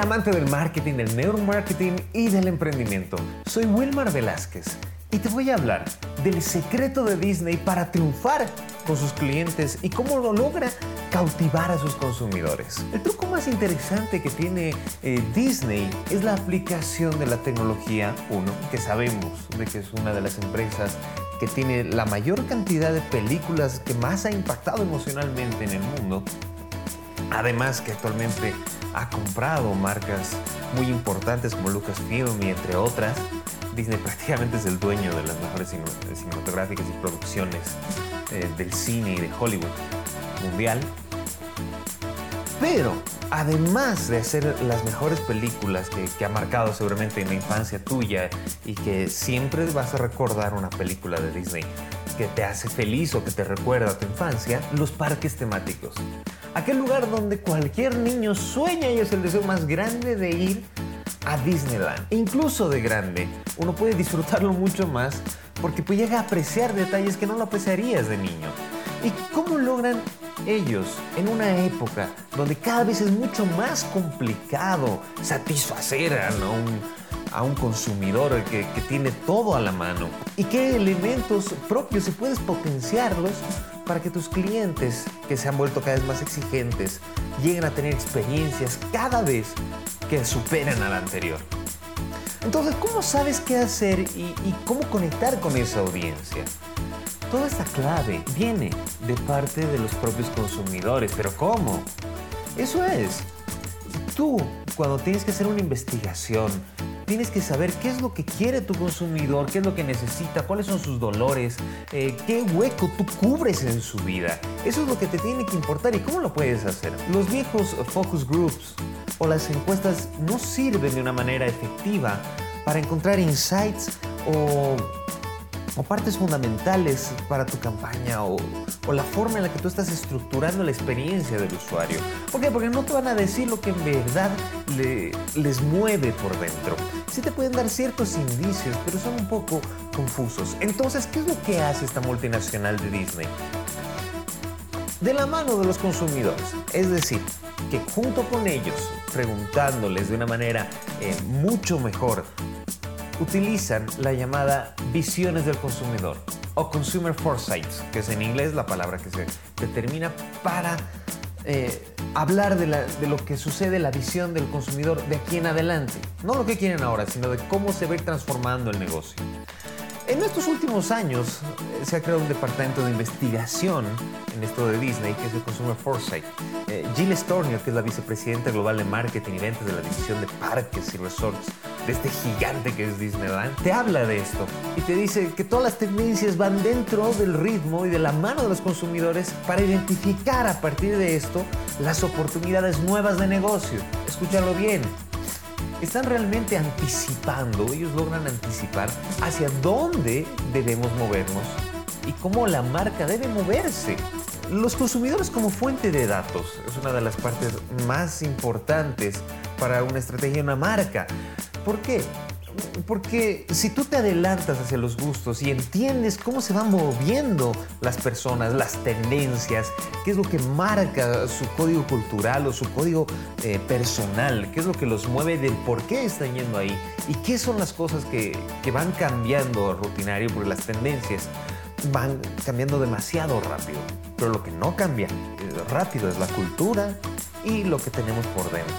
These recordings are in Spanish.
Amante del marketing, del neuromarketing y del emprendimiento. Soy Wilmar Velázquez y te voy a hablar del secreto de Disney para triunfar con sus clientes y cómo lo logra cautivar a sus consumidores. El truco más interesante que tiene eh, Disney es la aplicación de la tecnología, uno, que sabemos de que es una de las empresas que tiene la mayor cantidad de películas que más ha impactado emocionalmente en el mundo. Además que actualmente ha comprado marcas muy importantes como Lucasfilm y entre otras. Disney prácticamente es el dueño de las mejores cinematográficas y producciones eh, del cine y de Hollywood mundial. Pero además de hacer las mejores películas que, que, ha marcado seguramente en la infancia tuya y que siempre vas a recordar una película de Disney que te hace feliz o que te recuerda a tu infancia, los parques temáticos aquel lugar donde cualquier niño sueña y es el deseo más grande de ir a Disneyland. Incluso de grande, uno puede disfrutarlo mucho más porque pues llega a apreciar detalles que no lo apreciarías de niño. ¿Y cómo logran ellos en una época donde cada vez es mucho más complicado satisfacer a un, a un consumidor que, tiene todo a la mano? ¿Y qué elementos propios si puedes potenciarlos para que tus clientes, que se han vuelto cada vez más exigentes, lleguen a tener experiencias cada vez que superen a la anterior. Entonces, ¿cómo sabes qué hacer y, y cómo conectar con esa audiencia? Toda esta clave viene de parte de los propios consumidores, pero ¿cómo? Eso es, tú cuando tienes que hacer una investigación, tienes que saber qué es lo que quiere tu consumidor, qué es lo que necesita, cuáles son sus dolores, eh, qué hueco tú cubres en su vida. Eso es lo que te tiene que importar y cómo lo puedes hacer. Los viejos focus groups o las encuestas no sirven de una manera efectiva para encontrar insights o o partes fundamentales para tu campaña o, la forma en la que tú estás estructurando la experiencia del usuario. ¿Por qué? Porque no te van a decir lo que en verdad les mueve por dentro. Sí te pueden dar ciertos indicios, pero son un poco confusos. Entonces, ¿qué es lo que hace esta multinacional de Disney? De la mano de los consumidores. Es decir, que junto con ellos, preguntándoles de una manera eh, mucho mejor utilizan la llamada visiones del consumidor o consumer foresight, que es en inglés la palabra que se determina para eh, hablar de, de, lo que sucede, la visión del consumidor de aquí en adelante. No lo que quieren ahora, sino de cómo se va transformando el negocio. En estos últimos años eh, se ha creado un departamento de investigación en esto de Disney, que es el Consumer Foresight. Eh, Jill Stornier, que es la vicepresidenta global de marketing y ventas de la división de parques y resorts de este gigante que es Disneyland, te habla de esto y te dice que todas las tendencias van dentro del ritmo y de la mano de los consumidores para identificar a partir de esto las oportunidades nuevas de negocio. Escúchalo bien están realmente anticipando, ellos logran anticipar hacia dónde debemos movernos y cómo la marca debe moverse. Los consumidores como fuente de datos es una de las partes más importantes para una estrategia de una marca. ¿Por qué? Porque si tú te adelantas hacia los gustos y entiendes cómo se van moviendo las personas, las tendencias, qué es lo que marca su código cultural o su código eh, personal, qué es lo que los mueve del por qué están yendo ahí y qué son las cosas que, que van cambiando rutinario, porque las tendencias van cambiando demasiado rápido. Pero lo que no cambia rápido es la cultura y lo que tenemos por dentro.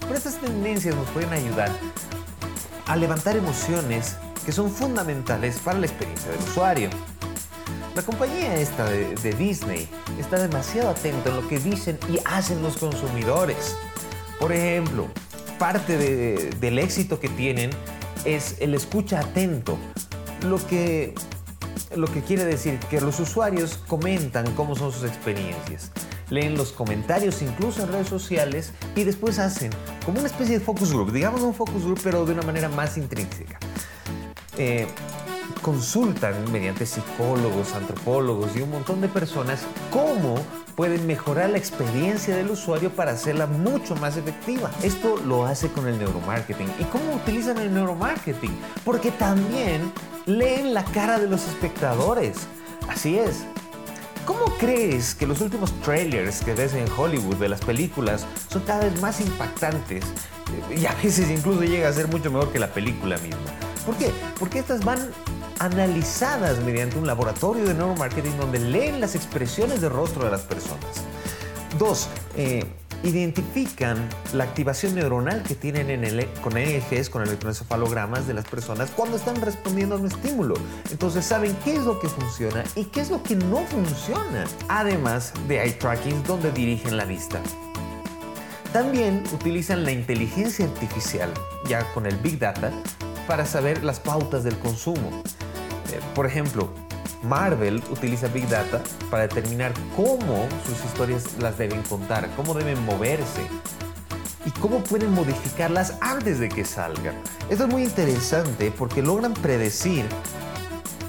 Pero estas tendencias nos pueden ayudar a levantar emociones que son fundamentales para la experiencia del usuario. La compañía esta de, Disney está demasiado atenta a lo que dicen y hacen los consumidores. Por ejemplo, parte del éxito que tienen es el escucha atento, lo que, lo que quiere decir que los usuarios comentan cómo son sus experiencias leen los comentarios incluso en redes sociales y después hacen como una especie de focus group, digamos un focus group pero de una manera más intrínseca. Eh, consultan mediante psicólogos, antropólogos y un montón de personas cómo pueden mejorar la experiencia del usuario para hacerla mucho más efectiva. Esto lo hace con el neuromarketing. ¿Y cómo utilizan el neuromarketing? Porque también leen la cara de los espectadores. Así es, ¿Cómo crees que los últimos trailers que ves en Hollywood de las películas son cada vez más impactantes y a veces incluso llega a ser mucho mejor que la película misma? ¿Por qué? Porque estas van analizadas mediante un laboratorio de neuromarketing donde leen las expresiones de rostro de las personas. Dos, eh, identifican la activación neuronal que tienen en el, con EEGs, con electroencefalogramas de las personas cuando están respondiendo a un estímulo. Entonces saben qué es lo que funciona y qué es lo que no funciona. Además de eye tracking donde dirigen la vista. También utilizan la inteligencia artificial, ya con el Big Data, para saber las pautas del consumo. Eh, por ejemplo, Marvel utiliza Big Data para determinar cómo sus historias las deben contar, cómo deben moverse y cómo pueden modificarlas antes de que salgan. Esto es muy interesante porque logran predecir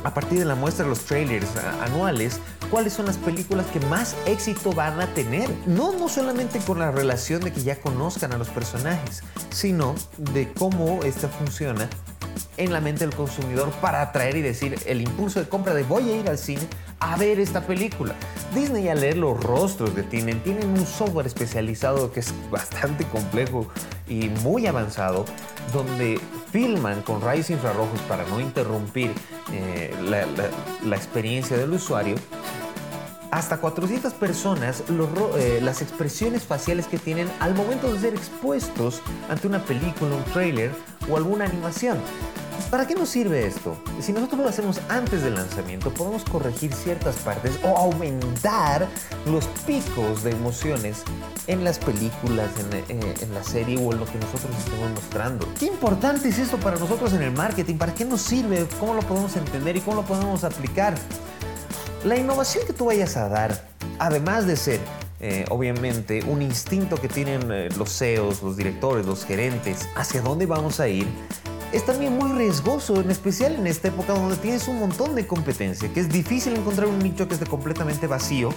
a partir de la muestra de los trailers anuales cuáles son las películas que más éxito van a tener. No, no solamente con la relación de que ya conozcan a los personajes, sino de cómo esta funciona en la mente del consumidor para atraer y decir el impulso de compra de voy a ir al cine a ver esta película. Disney al leer los rostros que tienen, tienen un software especializado que es bastante complejo y muy avanzado, donde filman con rayos infrarrojos para no interrumpir eh, la, experiencia del usuario hasta 400 personas eh, las expresiones faciales que tienen al momento de ser expuestos ante una película, un trailer o alguna animación. ¿Para qué nos sirve esto? Si nosotros lo hacemos antes del lanzamiento, podemos corregir ciertas partes o aumentar los picos de emociones en las películas, en, eh, en, la serie o en lo que nosotros estemos mostrando. ¿Qué importante es esto para nosotros en el marketing? ¿Para qué nos sirve? ¿Cómo lo podemos entender y cómo lo podemos aplicar? La innovación que tú vayas a dar, además de ser eh, obviamente un instinto que tienen eh, los CEOs, los directores, los gerentes, hacia dónde vamos a ir, es también muy riesgoso, en especial en esta época donde tienes un montón de competencia, que es difícil encontrar un nicho que esté completamente vacío,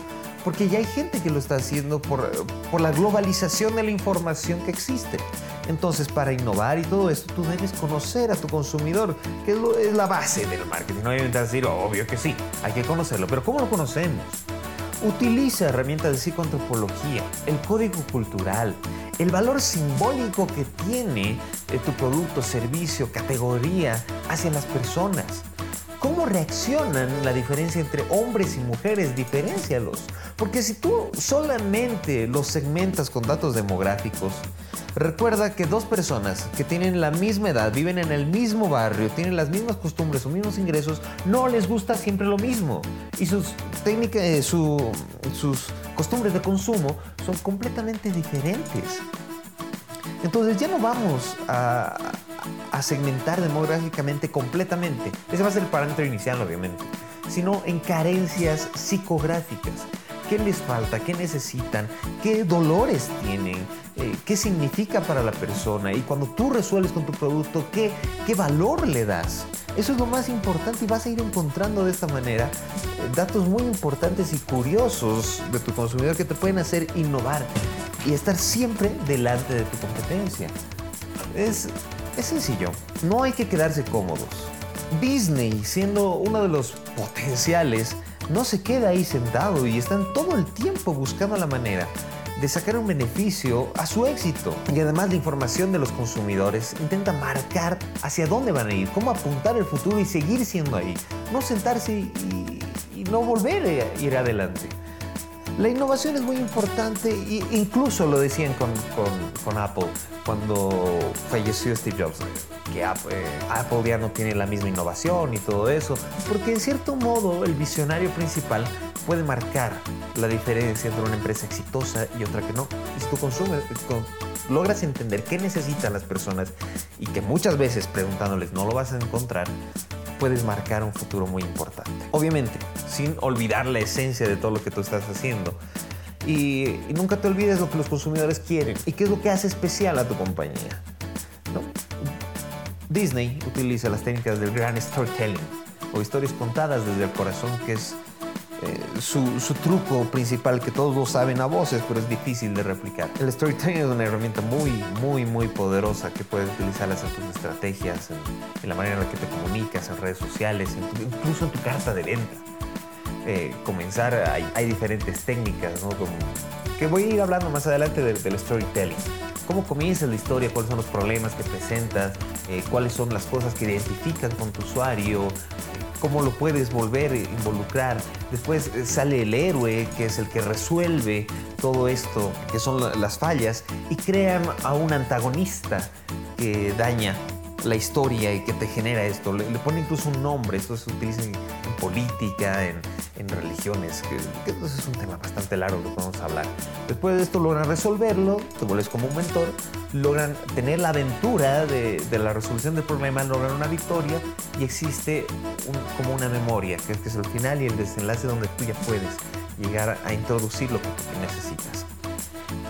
porque ya hay gente que lo está haciendo por, por la globalización de la información que existe. Entonces, para innovar y todo esto, tú debes conocer a tu consumidor, que es, la base del marketing. No hay que decir, obvio que sí, hay que conocerlo, pero ¿cómo lo conocemos? Utiliza herramientas de psicoantropología, el código cultural, el valor simbólico que tiene eh, tu producto, servicio, categoría hacia las personas. ¿Cómo reaccionan la diferencia entre hombres y mujeres? Diferencialos. Porque si tú solamente los segmentas con datos demográficos, recuerda que dos personas que tienen la misma edad, viven en el mismo barrio, tienen las mismas costumbres o mismos ingresos, no les gusta siempre lo mismo. Y sus técnicas, eh, sus costumbres de consumo son completamente diferentes. Entonces ya no vamos a, a segmentar demográficamente completamente. Ese va a ser el parámetro inicial, obviamente. Sino en carencias psicográficas. ¿Qué les falta? ¿Qué necesitan? ¿Qué dolores tienen? Eh, ¿Qué significa para la persona? Y cuando tú resuelves con tu producto, ¿qué, ¿qué valor le das? Eso es lo más importante y vas a ir encontrando de esta manera eh, datos muy importantes y curiosos de tu consumidor que te pueden hacer innovar y estar siempre delante de tu competencia. Es, es sencillo, no hay que quedarse cómodos. Disney, siendo uno de los potenciales, no se queda ahí sentado y están todo el tiempo buscando la manera de sacar un beneficio a su éxito. Y además la información de los consumidores intenta marcar hacia dónde van a ir, cómo apuntar el futuro y seguir siendo ahí. No sentarse y, no volver a ir adelante. La innovación es muy importante e incluso lo decían con, con, Apple cuando falleció Steve Jobs, que Apple, Apple, ya no tiene la misma innovación y todo eso, porque en cierto modo el visionario principal puede marcar la diferencia entre una empresa exitosa y otra que no. Si tú consumes, logras entender qué necesitan las personas y que muchas veces preguntándoles no lo vas a encontrar, puedes marcar un futuro muy importante. Obviamente, sin olvidar la esencia de todo lo que tú estás haciendo. Y, nunca te olvides lo que los consumidores quieren y qué es lo que hace especial a tu compañía. Disney utiliza las técnicas del gran storytelling o historias contadas desde el corazón, que es eh, su, truco principal que todos lo saben a voces, pero es difícil de replicar. El storytelling es una herramienta muy, muy, muy poderosa que puedes utilizarlas en tus estrategias, en, la manera en la que te comunicas, en redes sociales, incluso en tu carta de venta. eh, comenzar, hay, diferentes técnicas, ¿no? que voy a ir hablando más adelante del, storytelling. ¿Cómo comienza la historia? ¿Cuáles son los problemas que presentas? Eh, ¿Cuáles son las cosas que identifican con tu usuario? ¿Cómo lo puedes volver a involucrar? Después eh, sale el héroe, que es el que resuelve todo esto, que son las fallas, y crean a un antagonista que daña la historia y que te genera esto. Le, pone incluso un nombre, esto se utiliza en, política, en, religiones, que, es un tema bastante largo que podemos hablar. Después de esto logran resolverlo, te vuelves como un mentor, logran tener la aventura de, la resolución del problema, logran una victoria y existe como una memoria, que, que es el final y el desenlace donde tú ya puedes llegar a introducir lo que necesitas.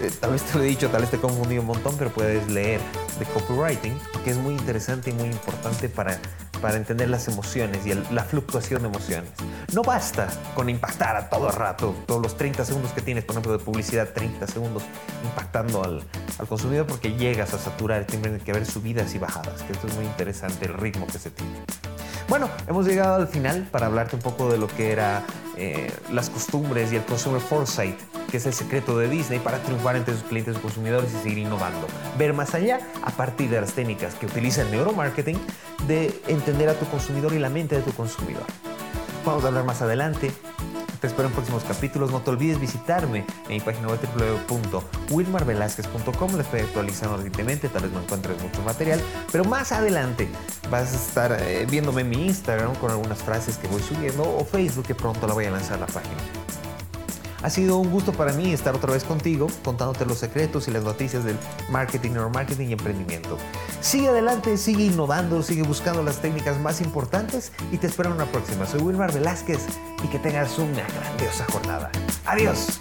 Eh, tal vez te lo he dicho, tal vez te he confundido un montón, pero puedes leer de copywriting, que es muy interesante y muy importante para, para entender las emociones y la fluctuación de emociones. No basta con impactar a todo rato, todos los 30 segundos que tienes, por ejemplo, de publicidad, 30 segundos impactando al, al consumidor porque llegas a saturar, tiene que haber subidas y bajadas, que esto es muy interesante, el ritmo que se tiene. Bueno, hemos llegado al final para hablarte un poco de lo que era eh, las costumbres y el consumer foresight, que es el secreto de Disney para triunfar entre sus clientes y consumidores y seguir innovando. Ver más allá a partir de las técnicas que utiliza el neuromarketing de entender a tu consumidor y la mente de tu consumidor. Vamos a hablar más adelante te espero en próximos capítulos. No te olvides visitarme en mi página web www.wilmarvelazquez.com. Le estoy actualizando recientemente, tal vez no encuentres mucho material, pero más adelante vas a estar eh, viéndome en mi Instagram con algunas frases que voy subiendo o Facebook que pronto la voy a lanzar la página. Ha sido un gusto para mí estar otra vez contigo, contándote los secretos y las noticias del marketing, neuromarketing y emprendimiento. Sigue adelante, sigue innovando, sigue buscando las técnicas más importantes y te espero en una próxima. Soy Wilmar Velázquez y que tengas una grandiosa jornada. Adiós.